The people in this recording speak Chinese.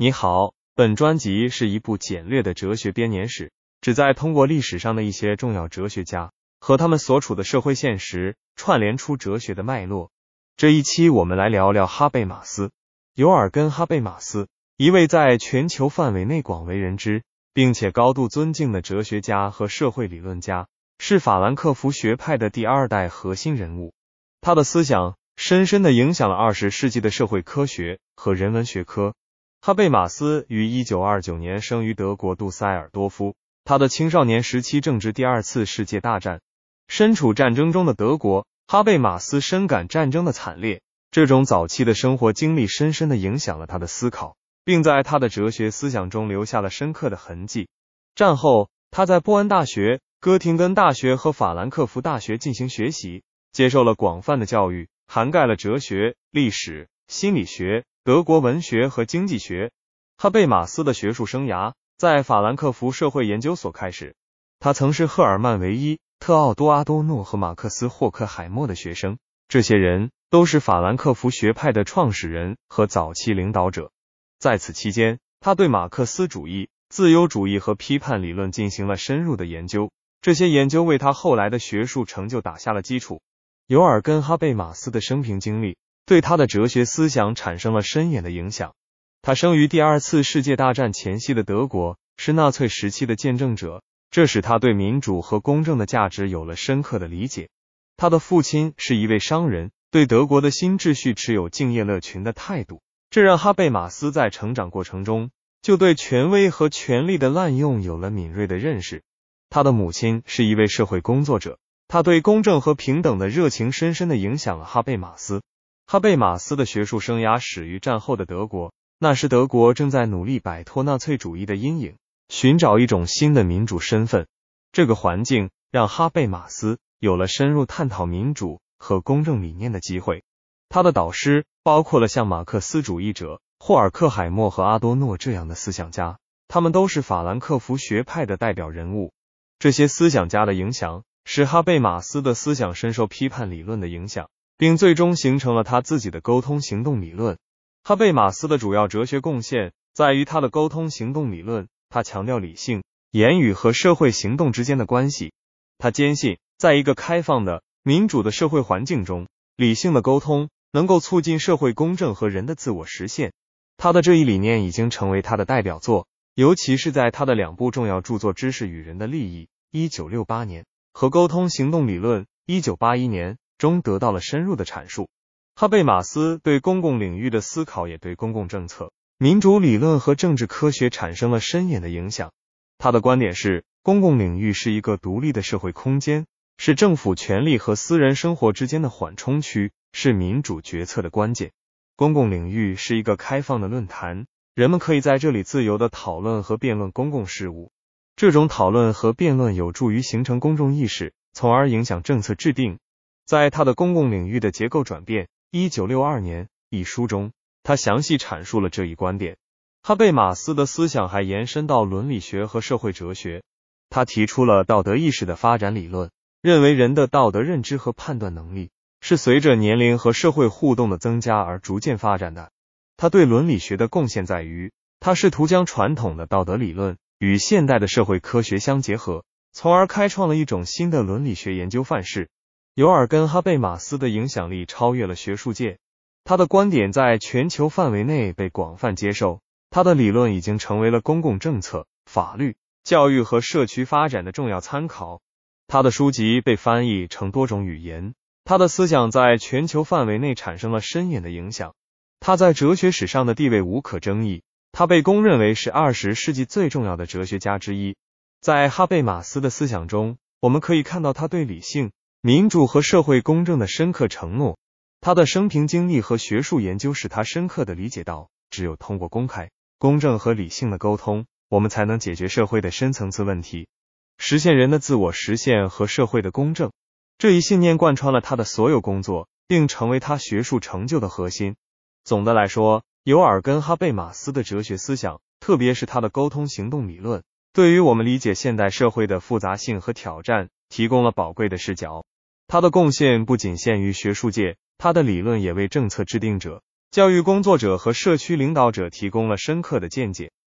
你好，本专辑是一部简略的哲学编年史，旨在通过历史上的一些重要哲学家和他们所处的社会现实，串联出哲学的脉络。这一期我们来聊聊哈贝马斯，尤尔根·哈贝马斯，一位在全球范围内广为人知，并且高度尊敬的哲学家和社会理论家，是法兰克福学派的第二代核心人物。他的思想深深的影响了二十世纪的社会科学和人文学科。哈贝马斯于一九二九年生于德国杜塞尔多夫。他的青少年时期正值第二次世界大战，身处战争中的德国，哈贝马斯深感战争的惨烈。这种早期的生活经历深深的影响了他的思考，并在他的哲学思想中留下了深刻的痕迹。战后，他在波恩大学、哥廷根大学和法兰克福大学进行学习，接受了广泛的教育，涵盖了哲学、历史、心理学。德国文学和经济学，哈贝马斯的学术生涯在法兰克福社会研究所开始。他曾是赫尔曼·维伊、特奥多·阿多诺和马克思·霍克海默的学生，这些人都是法兰克福学派的创始人和早期领导者。在此期间，他对马克思主义、自由主义和批判理论进行了深入的研究，这些研究为他后来的学术成就打下了基础。尤尔根·哈贝马斯的生平经历。对他的哲学思想产生了深远的影响。他生于第二次世界大战前夕的德国，是纳粹时期的见证者，这使他对民主和公正的价值有了深刻的理解。他的父亲是一位商人，对德国的新秩序持有敬业乐群的态度，这让哈贝马斯在成长过程中就对权威和权力的滥用有了敏锐的认识。他的母亲是一位社会工作者，他对公正和平等的热情深深的影响了哈贝马斯。哈贝马斯的学术生涯始于战后的德国，那时德国正在努力摆脱纳粹主义的阴影，寻找一种新的民主身份。这个环境让哈贝马斯有了深入探讨民主和公正理念的机会。他的导师包括了像马克思主义者霍尔克海默和阿多诺这样的思想家，他们都是法兰克福学派的代表人物。这些思想家的影响使哈贝马斯的思想深受批判理论的影响。并最终形成了他自己的沟通行动理论。哈贝马斯的主要哲学贡献在于他的沟通行动理论。他强调理性、言语和社会行动之间的关系。他坚信，在一个开放的、民主的社会环境中，理性的沟通能够促进社会公正和人的自我实现。他的这一理念已经成为他的代表作，尤其是在他的两部重要著作《知识与人的利益》（一九六八年）和《沟通行动理论》（一九八一年）。中得到了深入的阐述。哈贝马斯对公共领域的思考也对公共政策、民主理论和政治科学产生了深远的影响。他的观点是，公共领域是一个独立的社会空间，是政府权力和私人生活之间的缓冲区，是民主决策的关键。公共领域是一个开放的论坛，人们可以在这里自由的讨论和辩论公共事务。这种讨论和辩论有助于形成公众意识，从而影响政策制定。在他的公共领域的结构转变，一九六二年一书中，他详细阐述了这一观点。哈贝马斯的思想还延伸到伦理学和社会哲学。他提出了道德意识的发展理论，认为人的道德认知和判断能力是随着年龄和社会互动的增加而逐渐发展的。他对伦理学的贡献在于，他试图将传统的道德理论与现代的社会科学相结合，从而开创了一种新的伦理学研究范式。尤尔根·哈贝马斯的影响力超越了学术界，他的观点在全球范围内被广泛接受，他的理论已经成为了公共政策、法律、教育和社区发展的重要参考。他的书籍被翻译成多种语言，他的思想在全球范围内产生了深远的影响。他在哲学史上的地位无可争议，他被公认为是二十世纪最重要的哲学家之一。在哈贝马斯的思想中，我们可以看到他对理性。民主和社会公正的深刻承诺，他的生平经历和学术研究使他深刻的理解到，只有通过公开、公正和理性的沟通，我们才能解决社会的深层次问题，实现人的自我实现和社会的公正。这一信念贯穿了他的所有工作，并成为他学术成就的核心。总的来说，尤尔根·哈贝马斯的哲学思想，特别是他的沟通行动理论，对于我们理解现代社会的复杂性和挑战。提供了宝贵的视角。他的贡献不仅限于学术界，他的理论也为政策制定者、教育工作者和社区领导者提供了深刻的见解。